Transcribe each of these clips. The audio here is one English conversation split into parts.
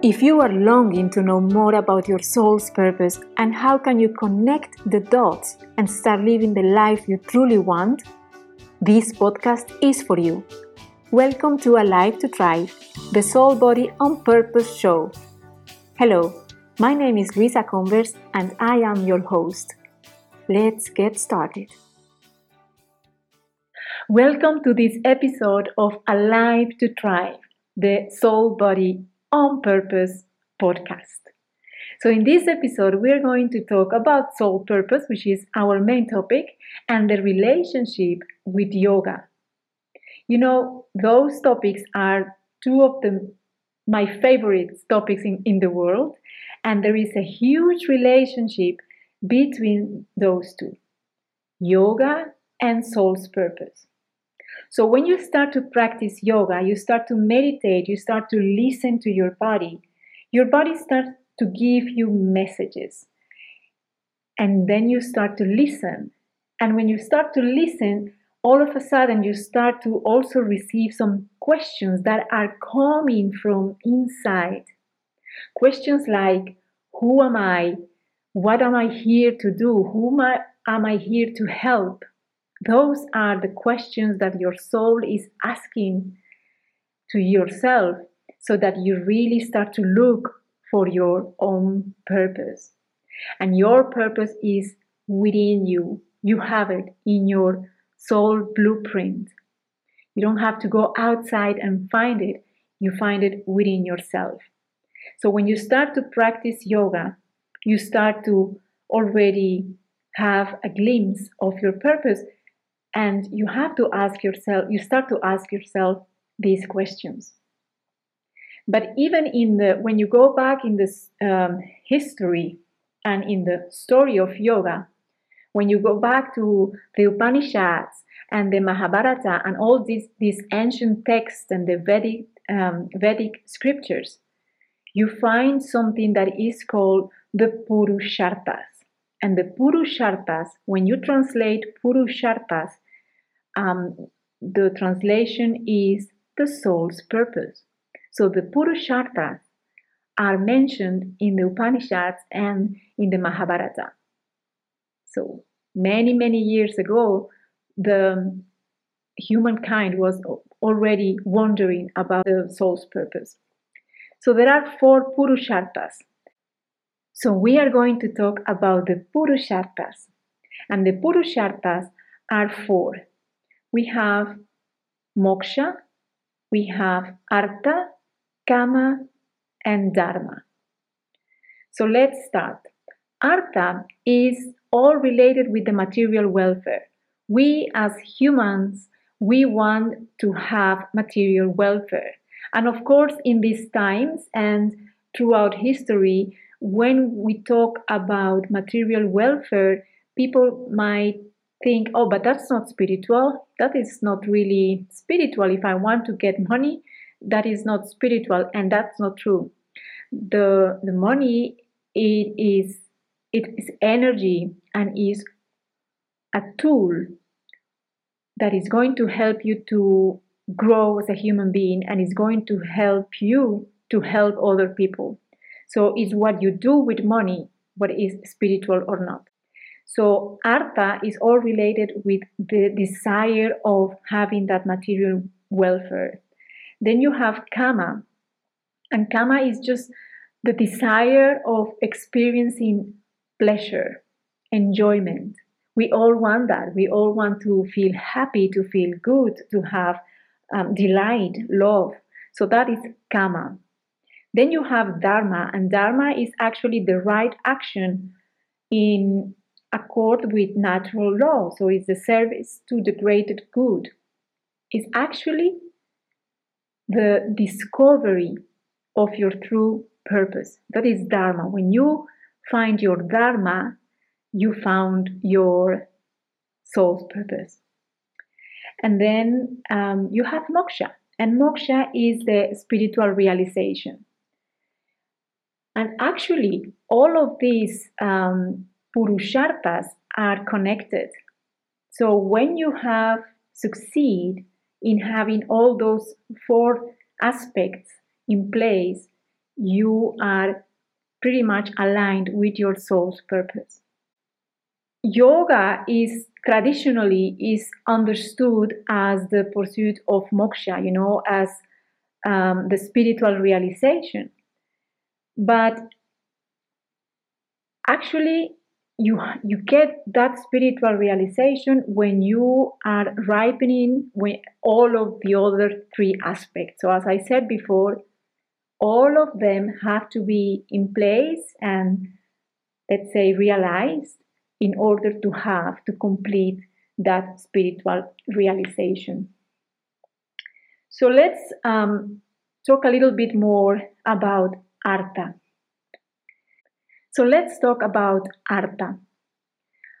If you are longing to know more about your soul's purpose and how can you connect the dots and start living the life you truly want, this podcast is for you. Welcome to Alive to Thrive, the Soul Body on Purpose show. Hello, my name is Luisa Converse and I am your host. Let's get started. Welcome to this episode of Alive to Thrive, the Soul Body on Purpose podcast. So, in this episode, we're going to talk about soul purpose, which is our main topic, and the relationship with yoga. You know, those topics are two of the my favorite topics in, in the world, and there is a huge relationship between those two yoga and soul's purpose. So when you start to practice yoga, you start to meditate, you start to listen to your body, your body starts to give you messages. And then you start to listen. And when you start to listen, all of a sudden you start to also receive some questions that are coming from inside. Questions like, Who am I? What am I here to do? Who am I here to help? Those are the questions that your soul is asking to yourself so that you really start to look for your own purpose. And your purpose is within you. You have it in your soul blueprint. You don't have to go outside and find it, you find it within yourself. So when you start to practice yoga, you start to already have a glimpse of your purpose and you have to ask yourself, you start to ask yourself these questions. But even in the, when you go back in this um, history and in the story of yoga, when you go back to the Upanishads and the Mahabharata and all these, these ancient texts and the Vedic, um, Vedic scriptures, you find something that is called the Purusharthas. And the Purusharthas, when you translate Purusharthas, um, the translation is the soul's purpose. So the Purusharthas are mentioned in the Upanishads and in the Mahabharata. So many, many years ago, the humankind was already wondering about the soul's purpose. So there are four Purusharthas. So we are going to talk about the Purusharthas. And the Purusharthas are four. We have Moksha, we have Artha, Kama, and Dharma. So let's start. Artha is all related with the material welfare. We as humans, we want to have material welfare. And of course, in these times and throughout history, when we talk about material welfare, people might think, oh, but that's not spiritual. That is not really spiritual. If I want to get money, that is not spiritual, and that's not true. The the money it is it is energy and is a tool that is going to help you to grow as a human being and is going to help you to help other people. So it's what you do with money, what is spiritual or not. So artha is all related with the desire of having that material welfare. Then you have kama, and kama is just the desire of experiencing pleasure, enjoyment. We all want that. We all want to feel happy, to feel good, to have um, delight, love. So that is kama. Then you have dharma, and dharma is actually the right action in accord with natural law. So it's a service to the greater good. It's actually the discovery of your true purpose. That is Dharma. When you find your Dharma, you found your soul's purpose. And then um, you have moksha. And moksha is the spiritual realization. And actually, all of these um, purusharthas are connected. So when you have succeed in having all those four aspects in place, you are pretty much aligned with your soul's purpose. Yoga is traditionally is understood as the pursuit of moksha, you know, as um, the spiritual realization. But actually, you you get that spiritual realization when you are ripening with all of the other three aspects. So, as I said before, all of them have to be in place and let's say realized in order to have to complete that spiritual realization. So let's um, talk a little bit more about Artha. So let's talk about Artha.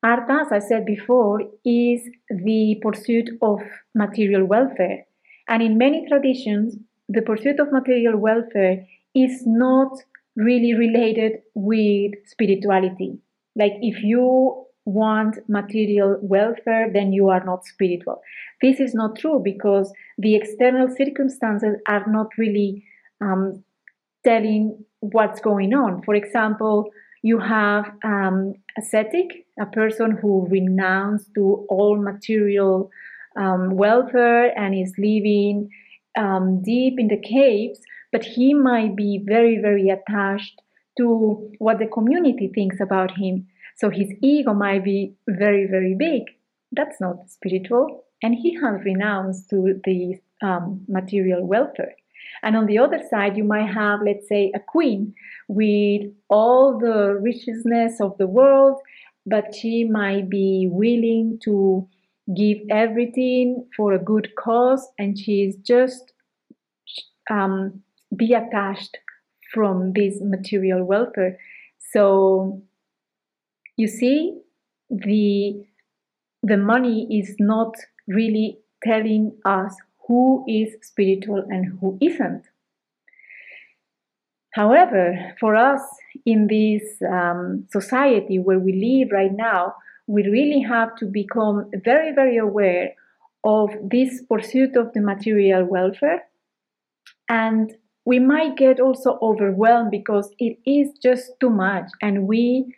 Artha, as I said before, is the pursuit of material welfare. And in many traditions, the pursuit of material welfare is not really related with spirituality. Like if you want material welfare, then you are not spiritual. This is not true because the external circumstances are not really um, telling what's going on. For example, you have um, ascetic, a person who renounced to all material um, welfare and is living um, deep in the caves, but he might be very, very attached to what the community thinks about him. So his ego might be very, very big. That's not spiritual. And he has renounced to the um, material welfare. And on the other side, you might have, let's say, a queen with all the richness of the world, but she might be willing to give everything for a good cause, and she's just um, be attached from this material welfare. So you see, the the money is not really telling us who is spiritual and who isn't. However, for us in this um, society where we live right now, we really have to become very, very aware of this pursuit of the material welfare. And we might get also overwhelmed because it is just too much, and we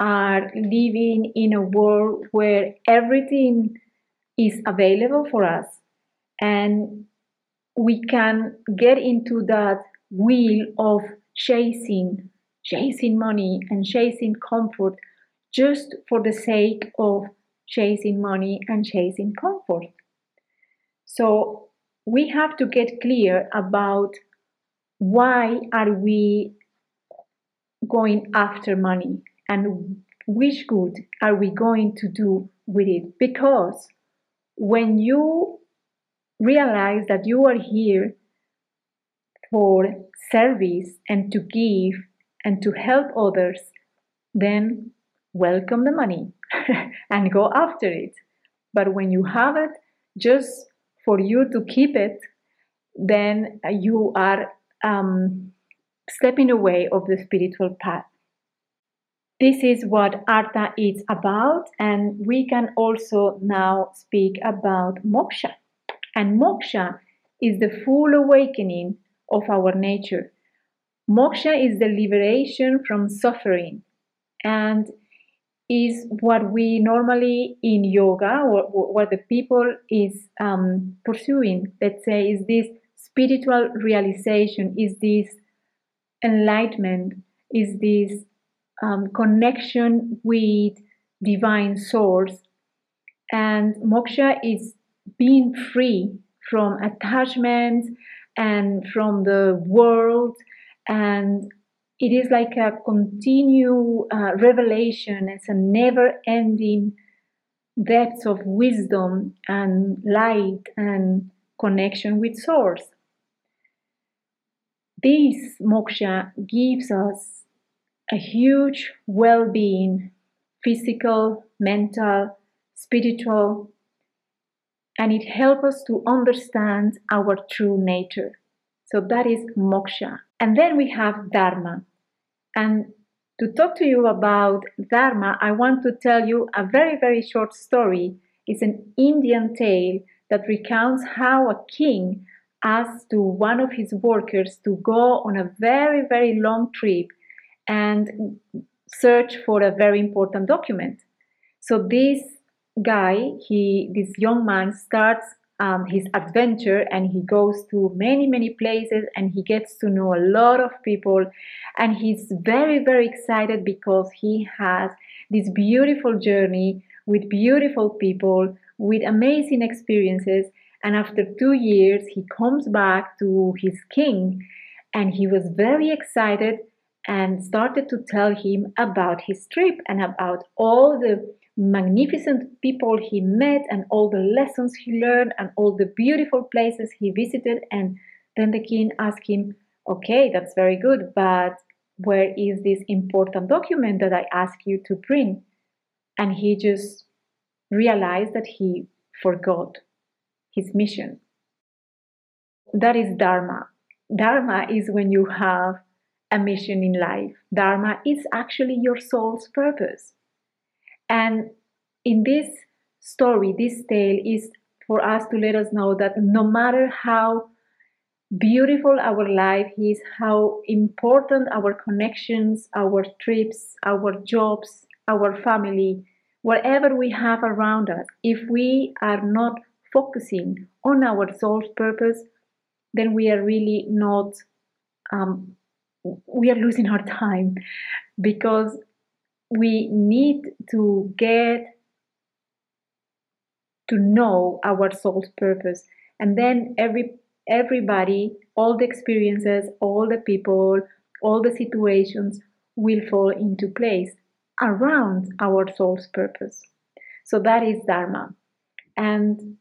are living in a world where everything is available for us and we can get into that wheel of chasing chasing money and chasing comfort just for the sake of chasing money and chasing comfort. So we have to get clear about why are we going after money and which good are we going to do with it? Because when you realize that you are here for service and to give and to help others, then welcome the money and go after it. But when you have it just for you to keep it, then you are um, stepping away of the spiritual path. This is what Artha is about, and we can also now speak about moksha. And moksha is the full awakening of our nature. Moksha is the liberation from suffering and is what we normally in yoga, or what the people is um, pursuing, let's say, is this spiritual realization, is this enlightenment, is this um, connection with divine source. And moksha is being free from attachments and from the world. And it is like a continued uh, revelation. It's a never ending depth of wisdom and light and connection with source. This moksha gives us a huge well-being physical mental spiritual and it helps us to understand our true nature. So that is moksha. And then we have dharma. And to talk to you about dharma, I want to tell you a very, very short story. It's an Indian tale that recounts how a king asked to one of his workers to go on a very, very long trip and search for a very important document. So this guy, he, this young man, starts um, his adventure and he goes to many, many places and he gets to know a lot of people. And he's very, very excited because he has this beautiful journey with beautiful people, with amazing experiences. And after two years, he comes back to his king and he was very excited and started to tell him about his trip and about all the magnificent people he met and all the lessons he learned and all the beautiful places he visited. And then the king asked him, Okay, that's very good, but where is this important document that I asked you to bring? And he just realized that he forgot his mission. That is Dharma. Dharma is when you have a mission in life. Dharma is actually your soul's purpose. And in this story, this tale is for us to let us know that no matter how beautiful our life is, how important our connections, our trips, our jobs, our family, whatever we have around us, if we are not focusing on our soul's purpose, then we are really not, um, we are losing our time. Because we need to get to know our soul's purpose. And then every everybody all the experiences all the people all the situations will fall into place around our soul's purpose. So that is dharma. And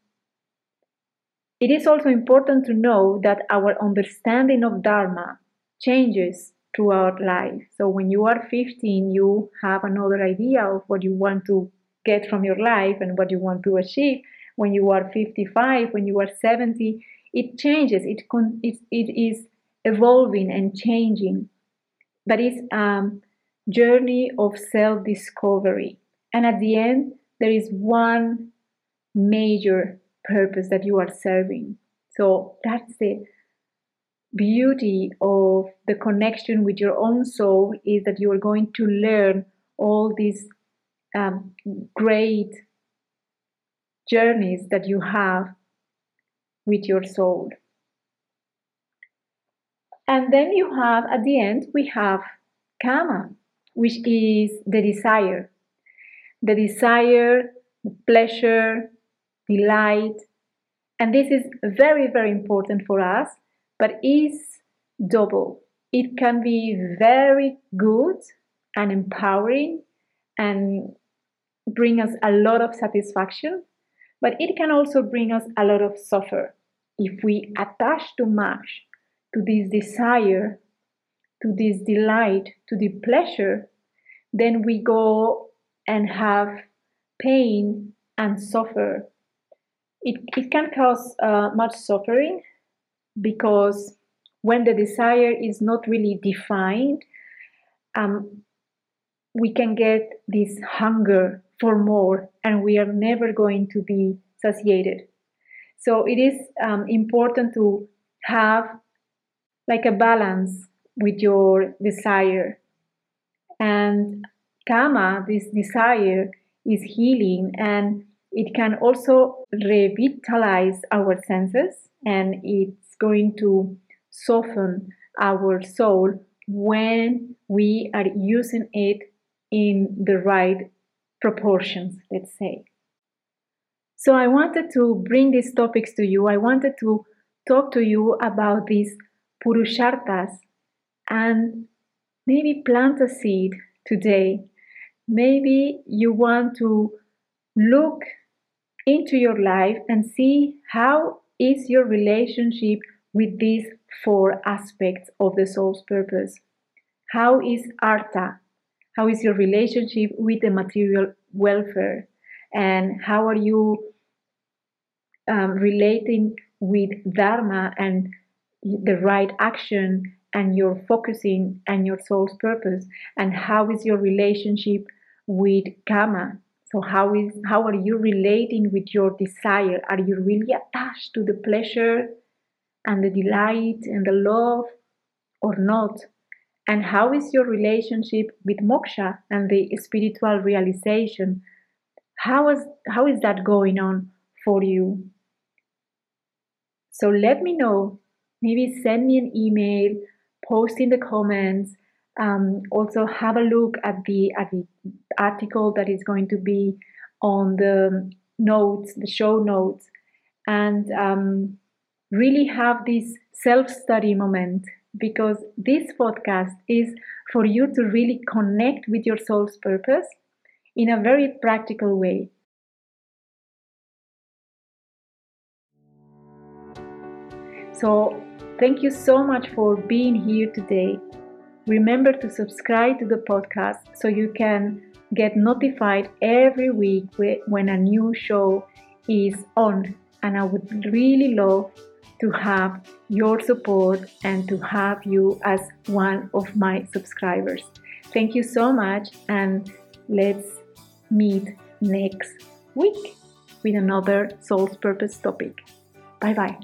it is also important to know that our understanding of dharma changes throughout life. So when you are 15 you have another idea of what you want to get from your life and what you want to achieve. When you are 55 when you are 70 it changes. It, con- it, it is evolving and changing. But it's a journey of self-discovery. And at the end there is one major purpose that you are serving. So that's the beauty of the connection with your own soul is that you are going to learn all these um, great journeys that you have with your soul. And then you have, at the end, we have kama, which is the desire. The desire, the pleasure, delight. And this is very, very important for us, but is double. It can be very good and empowering and bring us a lot of satisfaction, but it can also bring us a lot of suffer if we attach too much to this desire, to this delight, to the pleasure, then we go and have pain and suffer. It, it can cause uh, much suffering because when the desire is not really defined, um, we can get this hunger for more and we are never going to be satiated. So it is um, important to have like a balance with your desire. And kama, this desire, is healing and it can also revitalize our senses and it's going to soften our soul when we are using it in the right proportions, let's say. So I wanted to bring these topics to you. I wanted to talk to you about these purusharthas and maybe plant a seed today. Maybe you want to look into your life and see how is your relationship with these four aspects of the soul's purpose. How is artha, how is your relationship with the material welfare? And how are you um, relating with Dharma and the right action and your focusing and your soul's purpose? And how is your relationship with Kama? So how is how are you relating with your desire? Are you really attached to the pleasure and the delight and the love or not? And how is your relationship with moksha and the spiritual realization? How is, how is that going on for you? So let me know. Maybe send me an email, post in the comments. Um, also have a look at the at the article that is going to be on the notes, the show notes, and um, really have this self-study moment because this podcast is for you to really connect with your soul's purpose in a very practical way. So, thank you so much for being here today. Remember to subscribe to the podcast so you can get notified every week when a new show is on. And I would really love to have your support and to have you as one of my subscribers. Thank you so much, and let's meet next week with another Soul's Purpose topic. Bye bye.